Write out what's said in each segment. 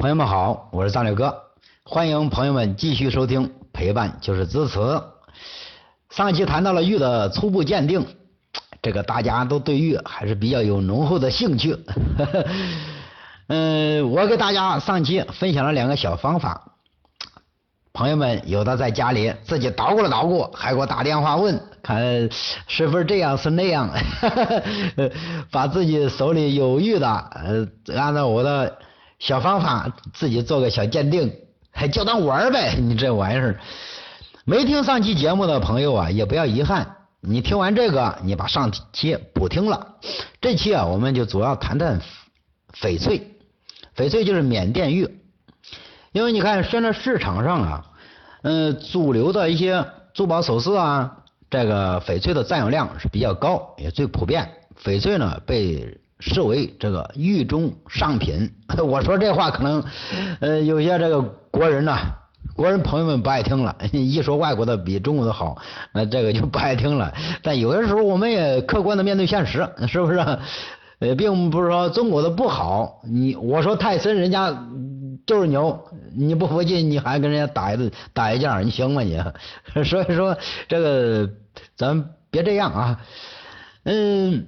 朋友们好，我是张六哥，欢迎朋友们继续收听，陪伴就是支持。上期谈到了玉的初步鉴定，这个大家都对玉还是比较有浓厚的兴趣。嗯，我给大家上期分享了两个小方法，朋友们有的在家里自己捣鼓了捣鼓，还给我打电话问，看是不是这样是那样，把自己手里有玉的，呃，按照我的小方法自己做个小鉴定，还就当玩儿呗，你这玩意儿。没听上期节目的朋友啊，也不要遗憾。你听完这个，你把上期补听了。这期啊，我们就主要谈谈翡翠。翡翠就是缅甸玉，因为你看现在市场上啊，嗯，主流的一些珠宝首饰啊，这个翡翠的占有量是比较高，也最普遍。翡翠呢，被视为这个狱中上品。我说这话可能，呃，有些这个国人呢。国人朋友们不爱听了，一说外国的比中国的好，那这个就不爱听了。但有的时候我们也客观的面对现实，是不是？呃，并不是说中国的不好。你我说泰森人家就是牛，你不服气你还跟人家打一顿打一架，你行吗你？所以说这个咱别这样啊。嗯，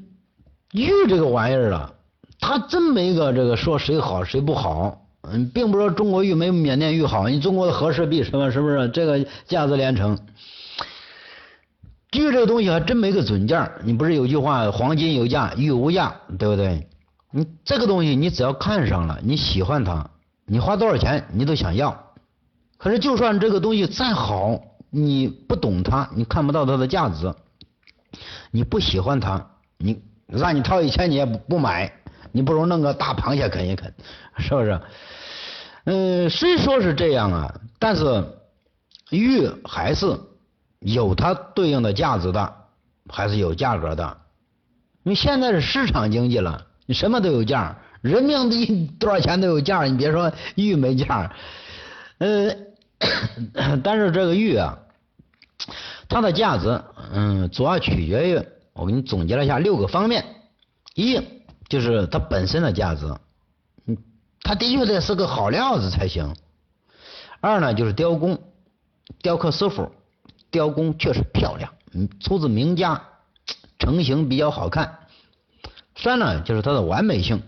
玉这个玩意儿啊，它真没个这个说谁好谁不好。嗯，并不是说中国玉没缅甸玉好，你中国的和氏璧什么是不是这个价值连城？玉这个东西还真没个准价，你不是有句话黄金有价，玉无价，对不对？你这个东西你只要看上了，你喜欢它，你花多少钱你都想要。可是就算这个东西再好，你不懂它，你看不到它的价值，你不喜欢它，你让你掏一千你也不买。你不如弄个大螃蟹啃一啃，是不是？嗯，虽说是这样啊，但是玉还是有它对应的价值的，还是有价格的。你现在是市场经济了，你什么都有价，人命的多少钱都有价，你别说玉没价。嗯，但是这个玉啊，它的价值，嗯，主要取决于我给你总结了一下六个方面，一。就是它本身的价值，嗯，它的确得是个好料子才行。二呢，就是雕工，雕刻师傅雕工确实漂亮，嗯，出自名家，成型比较好看。三呢，就是它的完美性，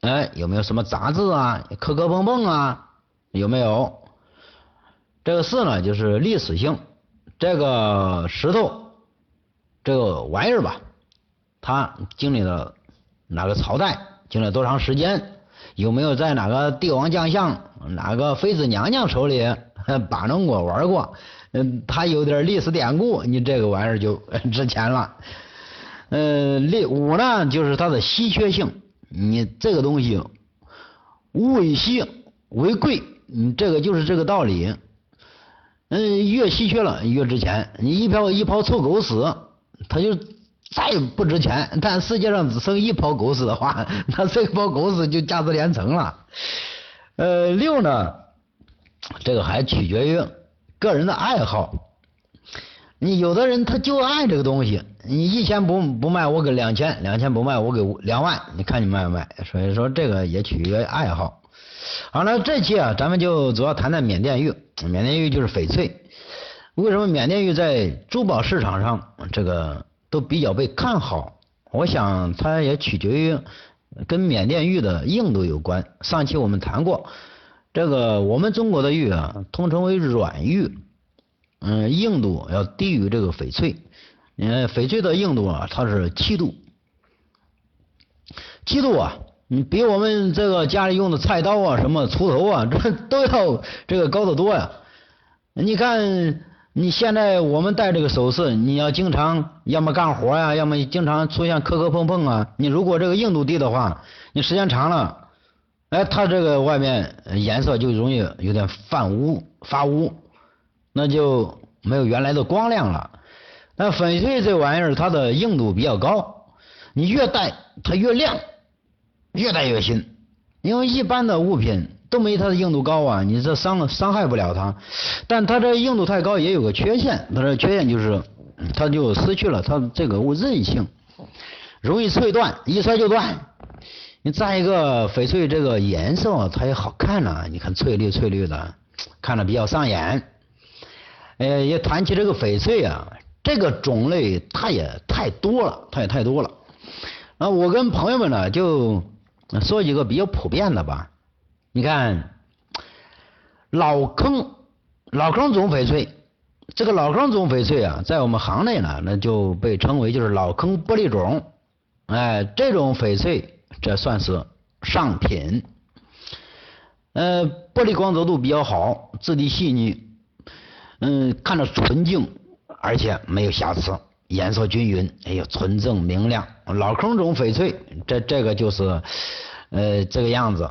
哎，有没有什么杂质啊、磕磕碰碰啊？有没有？这个四呢，就是历史性，这个石头这个玩意儿吧，它经历了。哪个朝代经历了多长时间？有没有在哪个帝王将相、哪个妃子娘娘手里 把弄过、玩过？嗯，它有点历史典故，你这个玩意儿就 值钱了。嗯，第五呢，就是它的稀缺性。你这个东西物以稀为贵，你这个就是这个道理。嗯，越稀缺了越值钱。你一泡一泡臭狗屎，它就。再不值钱，但世界上只剩一泡狗屎的话，那这泡狗屎就价值连城了。呃，六呢，这个还取决于个人的爱好。你有的人他就爱这个东西，你一千不不卖，我给两千；两千不卖，我给两万。你看你卖不卖？所以说这个也取决于爱好。好了，这期啊，咱们就主要谈谈缅甸玉。缅甸玉就是翡翠。为什么缅甸玉在珠宝市场上这个？都比较被看好，我想它也取决于跟缅甸玉的硬度有关。上期我们谈过，这个我们中国的玉啊，通称为软玉，嗯，硬度要低于这个翡翠。嗯，翡翠的硬度啊，它是七度，七度啊，你比我们这个家里用的菜刀啊、什么锄头啊，这都要这个高得多呀。你看。你现在我们戴这个首饰，你要经常要么干活呀，要么经常出现磕磕碰碰啊。你如果这个硬度低的话，你时间长了，哎，它这个外面颜色就容易有点泛污发污，那就没有原来的光亮了。那翡翠这玩意儿，它的硬度比较高，你越戴它越亮，越戴越新。因为一般的物品。都没它的硬度高啊，你这伤伤害不了它，但它这硬度太高也有个缺陷，它的缺陷就是它就失去了它这个韧性，容易脆断，一摔就断。你再一个翡翠这个颜色它也好看呐，你看翠绿翠绿的，看着比较上眼。呃，也谈起这个翡翠啊，这个种类它也太多了，它也太多了。那我跟朋友们呢就说几个比较普遍的吧。你看老坑老坑种翡翠，这个老坑种翡翠啊，在我们行内呢，那就被称为就是老坑玻璃种。哎，这种翡翠。这算是上品，呃，玻璃光泽度比较好，质地细腻，嗯，看着纯净，而且没有瑕疵，颜色均匀，哎呦，纯正明亮。老坑种翡翠，这这个就是呃这个样子，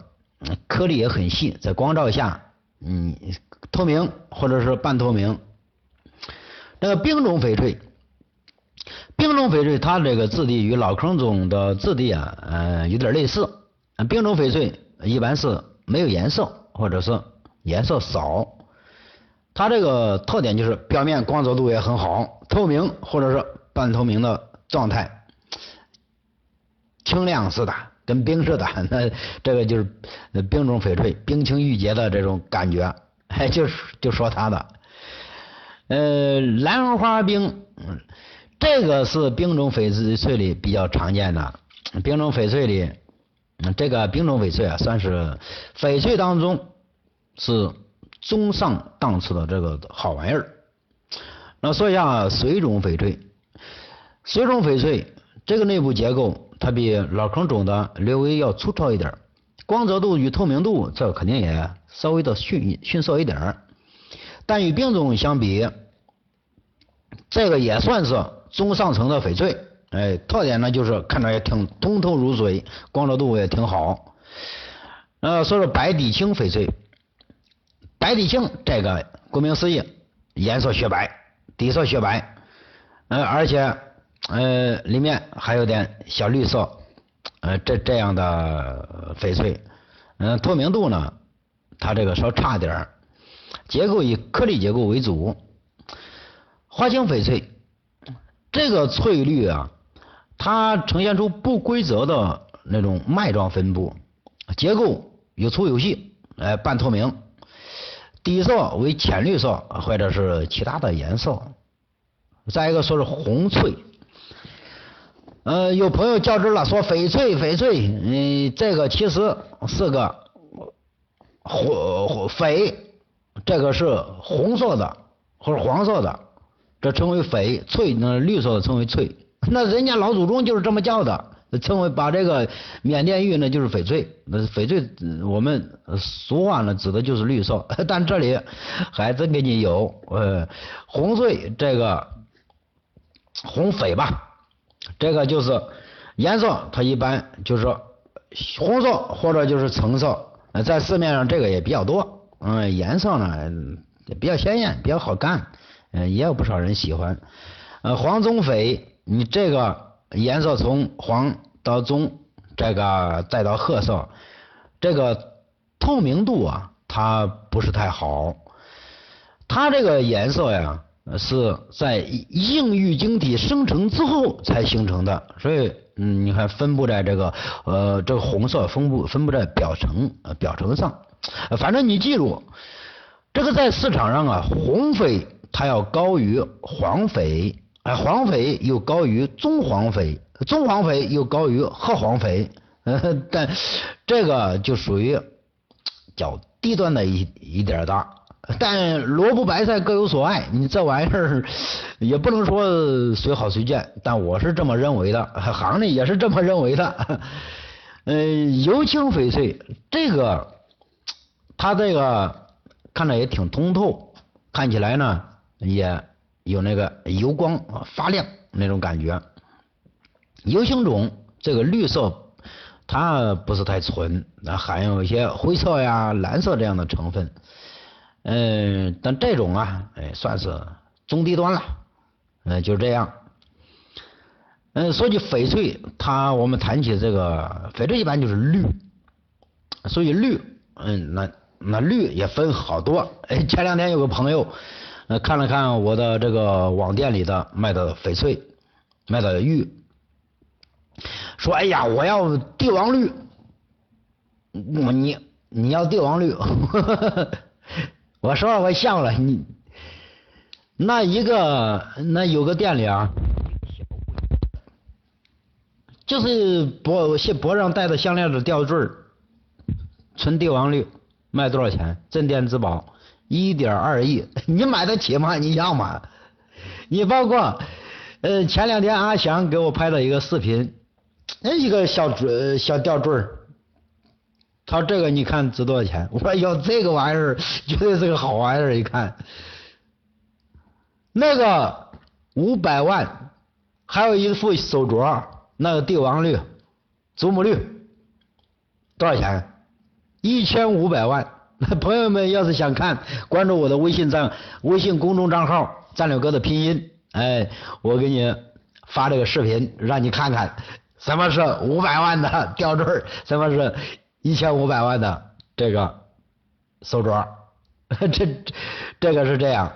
颗粒也很细，在光照下，嗯，透明或者是半透明。那个冰种翡翠。冰种翡翠，它这个质地与老坑种的质地啊，呃，有点类似。冰种翡翠一般是没有颜色，或者是颜色少。它这个特点就是表面光泽度也很好，透明或者是半透明的状态，清亮似的，跟冰似的。那这个就是冰种翡翠，冰清玉洁的这种感觉。哎，就是就说它的，呃，兰花冰。这个是冰种翡翠里比较常见的，冰种翡翠里，这个冰种翡翠啊，算是翡翠当中是中上档次的这个好玩意儿。那说一下水种翡翠，水种翡翠这个内部结构它比老坑种的略微要粗糙一点，光泽度与透明度这肯定也稍微的逊逊色一点，但与冰种相比，这个也算是。中上层的翡翠，哎，特点呢就是看着也挺通透如水，光泽度也挺好。呃，说说白底青翡翠，白底青这个顾名思义，颜色雪白，底色雪白，呃，而且呃里面还有点小绿色，呃，这这样的翡翠，嗯，透明度呢，它这个稍差点儿，结构以颗粒结构为主，花青翡翠。这个翠绿啊，它呈现出不规则的那种脉状分布，结构有粗有细，哎，半透明，底色为浅绿色或者是其他的颜色。再一个说是红翠，呃，有朋友较真了，说翡翠翡翠，嗯，这个其实是个红翡，这个是红色的或者黄色的。这称为翡翠，那绿色的称为翠，那人家老祖宗就是这么叫的，称为把这个缅甸玉呢就是翡翠，那翡翠我们俗话呢指的就是绿色，但这里还真给你有呃红翠这个红翡吧，这个就是颜色它一般就是说红色或者就是橙色，在市面上这个也比较多，嗯颜色呢比较鲜艳，比较好看。嗯，也有不少人喜欢。呃，黄棕翡，你这个颜色从黄到棕，这个再到褐色，这个透明度啊，它不是太好。它这个颜色呀，是在硬玉晶体生成之后才形成的，所以嗯，你看分布在这个呃这个红色分布分布在表层呃表层上。反正你记住，这个在市场上啊，红翡。它要高于黄翡，哎，黄翡又高于棕黄翡，棕黄翡又高于褐黄翡，但这个就属于较低端的一一点的。但萝卜白菜各有所爱，你这玩意儿 也不能说随好随贱，但我是这么认为的，行内也是这么认为的。呃，油青翡翠这个，它这个看着也挺通透，看起来呢。也有那个油光发亮那种感觉，油青种这个绿色它不是太纯，那含有一些灰色呀、蓝色这样的成分，嗯，但这种啊，哎，算是中低端了，嗯，就这样。嗯，说起翡翠，它我们谈起这个翡翠一般就是绿，所以绿，嗯，那那绿也分好多。哎，前两天有个朋友。呃，看了看我的这个网店里的卖的翡翠，卖的玉，说哎呀，我要帝王绿，我你你要帝王绿，我说我笑了你，那一个那有个店里啊，就是脖脖上戴的项链的吊坠纯帝王绿，卖多少钱？镇店之宝，一点二亿，你买得起吗？你要吗？你包括呃前两天阿翔给我拍的一个视频，那一个小坠小吊坠他说这个你看值多少钱？我说哟，这个玩意儿绝对是个好玩意儿，一看。那个五百万，还有一副手镯，那个帝王绿、祖母绿，多少钱？一千五百万。朋友们要是想看，关注我的微信账、微信公众账号“战略哥”的拼音，哎，我给你发这个视频，让你看看什么是五百万的吊坠，什么是。一千五百万的这个手镯，这这个是这样，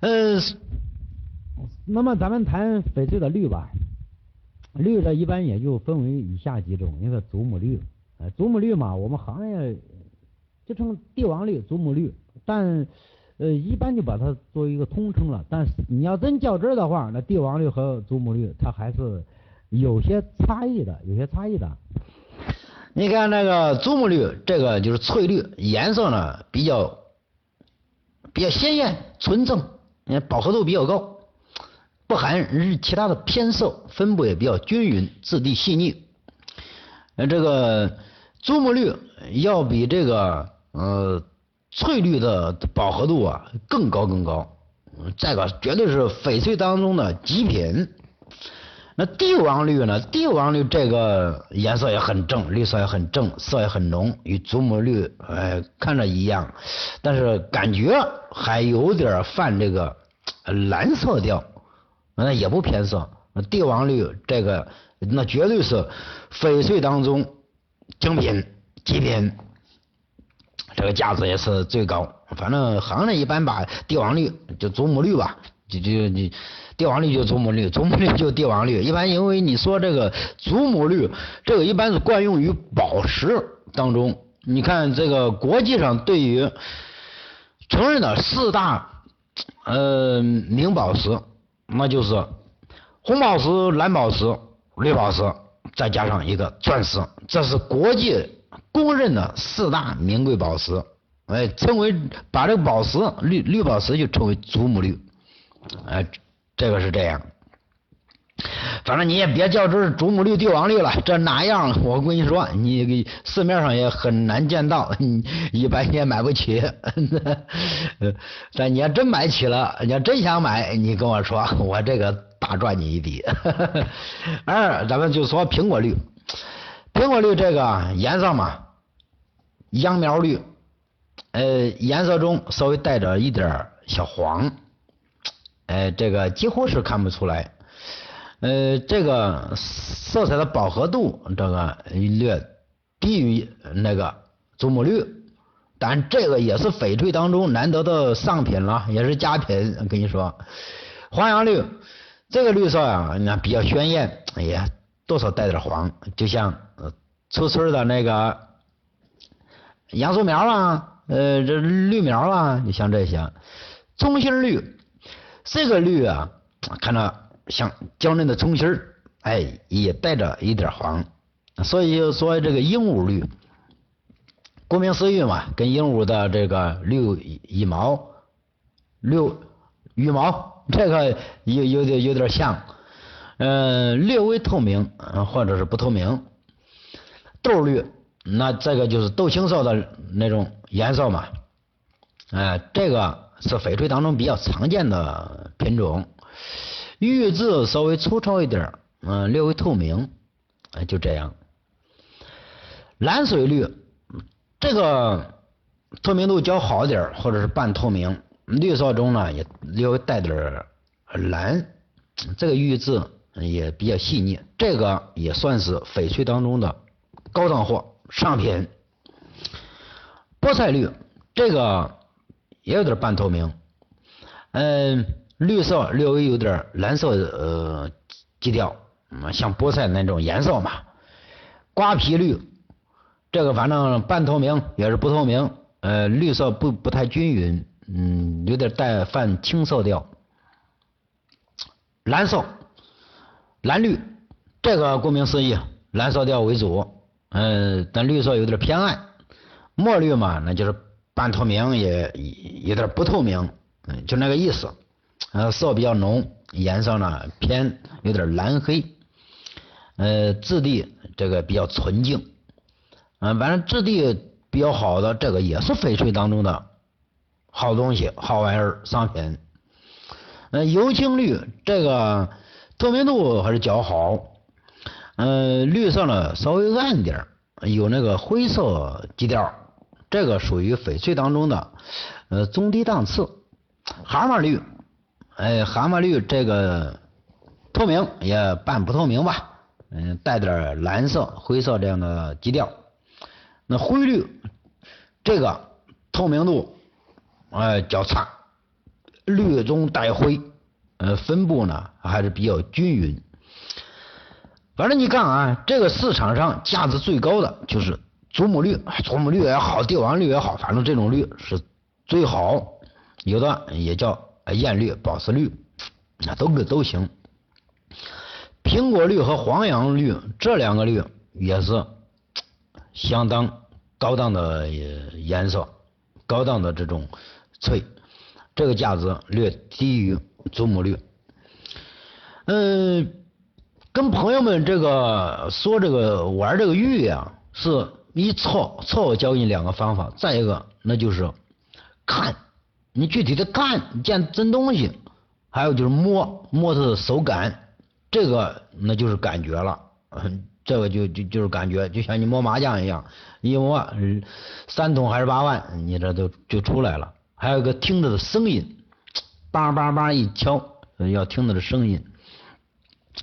嗯，那么咱们谈翡翠的绿吧，绿的一般也就分为以下几种，一个祖母绿，呃，祖母绿嘛，我们行业就称帝王绿、祖母绿，但呃一般就把它作为一个通称了。但是你要真较真的话，那帝王绿和祖母绿它还是有些差异的，有些差异的。你看那个祖母绿，这个就是翠绿，颜色呢比较比较鲜艳纯正，你看饱和度比较高，不含其他的偏色，分布也比较均匀，质地细腻。呃，这个祖母绿要比这个呃翠绿的饱和度啊更高更高，这个绝对是翡翠当中的极品。那帝王绿呢？帝王绿这个颜色也很正，绿色也很正，色也很浓，与祖母绿哎看着一样，但是感觉还有点泛这个蓝色调，那也不偏色。帝王绿这个那绝对是翡翠当中精品极品，这个价值也是最高。反正行内一般把帝王绿就祖母绿吧，就就你。帝王绿就祖母绿，祖母绿就帝王绿。一般因为你说这个祖母绿，这个一般是惯用于宝石当中。你看这个国际上对于承认的四大呃名宝石，那就是红宝石、蓝宝石、绿宝石，再加上一个钻石，这是国际公认的四大名贵宝石。哎，称为把这个宝石绿绿宝石就称为祖母绿，哎。这个是这样，反正你也别叫这祖母绿、帝王绿了，这哪样？我跟你说，你市面上也很难见到，你一般你也买不起。但你要真买起了，你要真想买，你跟我说，我这个大赚你一笔。二，咱们就说苹果绿，苹果绿这个颜色嘛，秧苗绿，呃，颜色中稍微带着一点小黄。哎，这个几乎是看不出来，呃，这个色彩的饱和度这个略低于那个祖母绿，但这个也是翡翠当中难得的上品了，也是佳品。跟你说，黄杨绿这个绿色啊，那比较鲜艳，也多少带点黄，就像初春的那个杨树苗啊，呃，这绿苗啊，就像这些中心绿。这个绿啊，看着像娇嫩的葱心儿，哎，也带着一点黄，所以说这个鹦鹉绿，顾名思义嘛，跟鹦鹉的这个绿羽毛、绿羽毛这个有有点有点像，嗯，略微透明或者是不透明。豆绿，那这个就是豆青色的那种颜色嘛，哎，这个。是翡翠当中比较常见的品种，玉质稍微粗糙一点，嗯，略微透明，哎，就这样。蓝水绿，这个透明度较好点，或者是半透明，绿色中呢也略微带点蓝，这个玉质也比较细腻，这个也算是翡翠当中的高档货上品。菠菜绿，这个。也有点半透明，嗯，绿色略微有点蓝色呃基调，嗯，像菠菜那种颜色嘛。瓜皮绿，这个反正半透明也是不透明，呃，绿色不不太均匀，嗯，有点带泛青色调。蓝色，蓝绿，这个顾名思义，蓝色调为主，嗯，但绿色有点偏暗。墨绿嘛，那就是半透明也有点不透明，嗯，就那个意思。呃，色比较浓，颜色呢偏有点蓝黑，呃，质地这个比较纯净。嗯，反正质地比较好的，这个也是翡翠当中的好东西、好玩意儿、商品。嗯，油青绿这个透明度还是较好。嗯，绿色呢稍微暗点有那个灰色基调，这个属于翡翠当中的呃中低档次。蛤蟆绿，哎，蛤蟆绿这个透明也半不透明吧，嗯，带点蓝色、灰色这样的基调。那灰绿这个透明度哎较差，绿中带灰，呃分布呢还是比较均匀。反正你看啊，这个市场上价值最高的就是祖母绿，祖母绿也好，帝王绿也好，反正这种绿是最好。有的也叫艳绿、宝石绿，那都都行。苹果绿和黄杨绿这两个绿也是。相当高档的颜色，高档的这种翠，这个价值略低于祖母绿。嗯，跟朋友们这个说这个玩这个玉呀，是一错错我教你两个方法，再一个那就是看，你具体的看见真东西，还有就是摸摸它的手感，这个那就是感觉了。这个就就就是感觉，就像你摸麻将一样，一摸三筒还是八万，你这都就出来了。还有一个听着的声音，梆梆梆一敲，要听它的声音。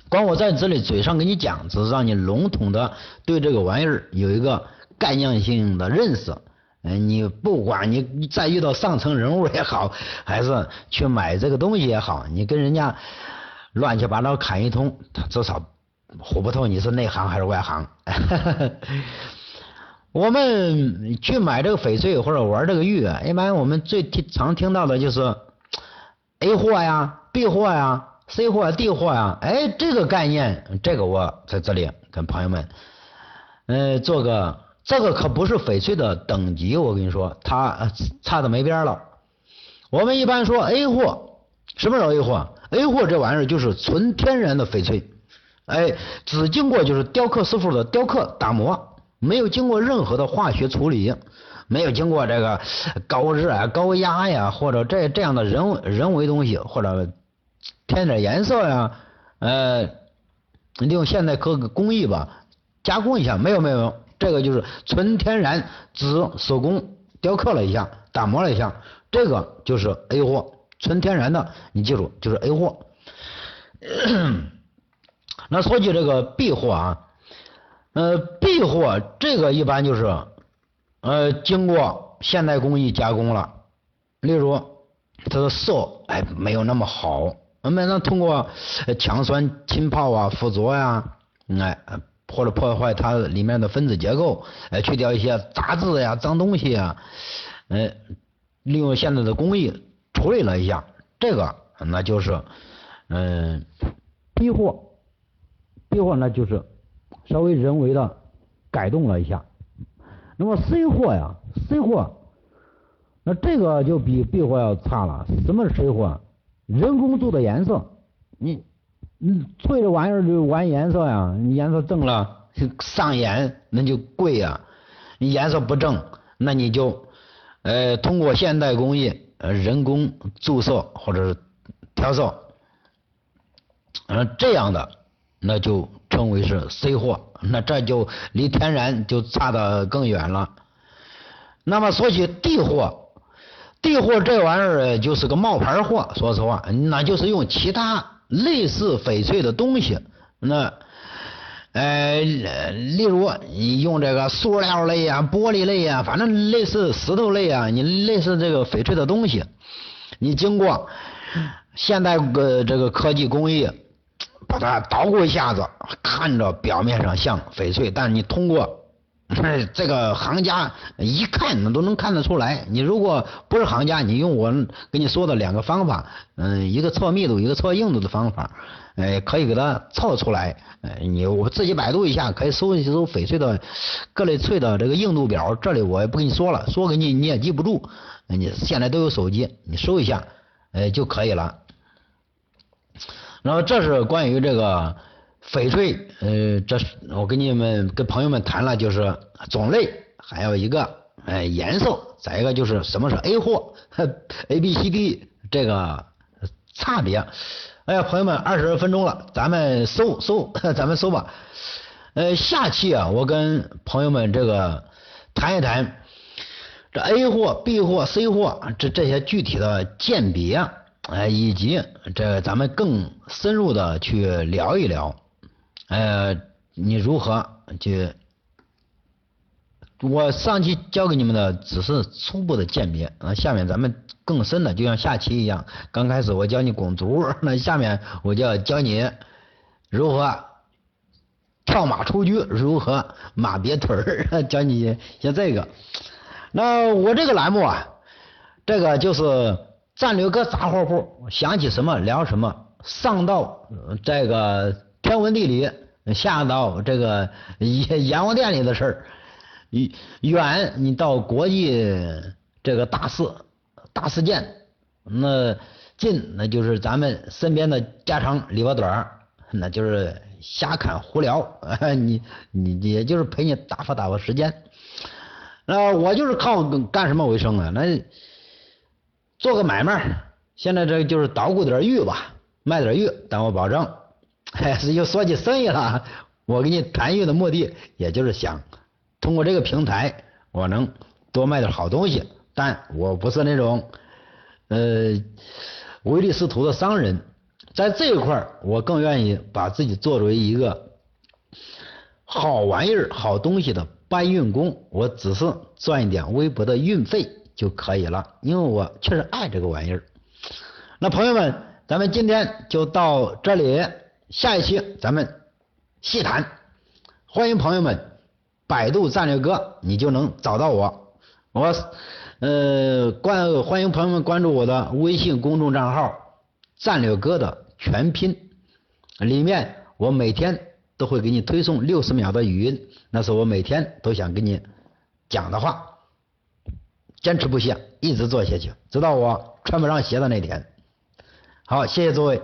光我在这里嘴上给你讲，只是让你笼统的对这个玩意儿有一个概念性的认识。嗯，你不管你再遇到上层人物也好，还是去买这个东西也好，你跟人家乱七八糟侃一通，他至少。唬不透你是内行还是外行？我们去买这个翡翠或者玩这个玉，一般我们最听常听到的就是 A 货呀、B 货呀、C 货、D 货呀。哎，这个概念，这个我在这里跟朋友们，呃，做个这个可不是翡翠的等级，我跟你说，它差的没边了。我们一般说 A 货，什么是 A 货？A 货这玩意儿就是纯天然的翡翠。哎，只经过就是雕刻师傅的雕刻打磨，没有经过任何的化学处理，没有经过这个高热啊、高压呀，或者这这样的人人为东西，或者添点颜色呀，呃，利用现代科工艺吧，加工一下，没有没有，这个就是纯天然，紫手工雕刻了一下，打磨了一下，这个就是 A 货，纯天然的，你记住就是 A 货。那说起这个 B 货啊，呃，B 货这个一般就是，呃，经过现代工艺加工了，例如它的色哎没有那么好，我们能通过强酸浸泡啊、附着呀，哎，或者破坏它里面的分子结构，哎，去掉一些杂质呀、脏东西啊，哎，利用现在的工艺处理了一下，这个那就是嗯 B 货。B 货呢，就是稍微人为的改动了一下。那么 C 货呀，C 货，那这个就比 B 货要差了。什么是 C 货？人工做的颜色，你你翠这玩意儿就玩颜色呀，你颜色正了上眼，那就贵呀。你颜色不正，那你就呃通过现代工艺呃人工注色或者是调色，呃这样的。那就称为是 C 货，那这就离天然就差得更远了。那么说起 D 货，D 货这玩意儿就是个冒牌货，说实话，那就是用其他类似翡翠的东西，那呃，例如你用这个塑料类呀、玻璃类呀，反正类似石头类啊，你类似这个翡翠的东西，你经过现代呃这个科技工艺。把它捣鼓一下子，看着表面上像翡翠，但你通过这个行家一看那都能看得出来。你如果不是行家，你用我跟你说的两个方法，嗯，一个测密度，一个测硬度的方法，哎，可以给它测出来。哎，你我自己百度一下，可以搜一搜翡翠的各类翠的这个硬度表。这里我也不跟你说了，说给你你也记不住。你现在都有手机，你搜一下，哎就可以了。然后这是关于这个翡翠，呃，这是我跟你们跟朋友们谈了，就是种类，还有一个呃颜色，再一个就是什么是 A 货，A B C D 这个差别。哎呀，朋友们，二十分钟了，咱们搜搜，咱们搜吧。呃，下期啊，我跟朋友们这个谈一谈这 A 货、B 货、C 货这这些具体的鉴别。哎，以及这咱们更深入的去聊一聊，呃，你如何去？我上期教给你们的只是初步的鉴别，啊，下面咱们更深的，就像下期一样，刚开始我教你拱足，那下面我就要教你如何跳马出局，如何马别腿儿，教你像这个。那我这个栏目啊，这个就是。战略哥杂货铺，想起什么聊什么，上到这个天文地理，下到这个阎阎王殿里的事儿，远你到国际这个大事大事件，那近那就是咱们身边的家长里边短那就是瞎侃胡聊，你你也就是陪你打发打发时间。那我就是靠干什么为生啊？那。做个买卖，现在这就是捣鼓点玉吧，卖点玉，但我保证，又说起生意了。我给你谈运的目的，也就是想通过这个平台，我能多卖点好东西。但我不是那种呃唯利是图的商人，在这一块我更愿意把自己作为一个好玩意儿、好东西的搬运工。我只是赚一点微薄的运费。就可以了，因为我确实爱这个玩意儿。那朋友们，咱们今天就到这里，下一期咱们细谈。欢迎朋友们百度战略哥，你就能找到我。我呃关欢迎朋友们关注我的微信公众账号战略哥的全拼，里面我每天都会给你推送六十秒的语音，那是我每天都想跟你讲的话。坚持不懈，一直做下去，直到我穿不上鞋的那天。好，谢谢诸位。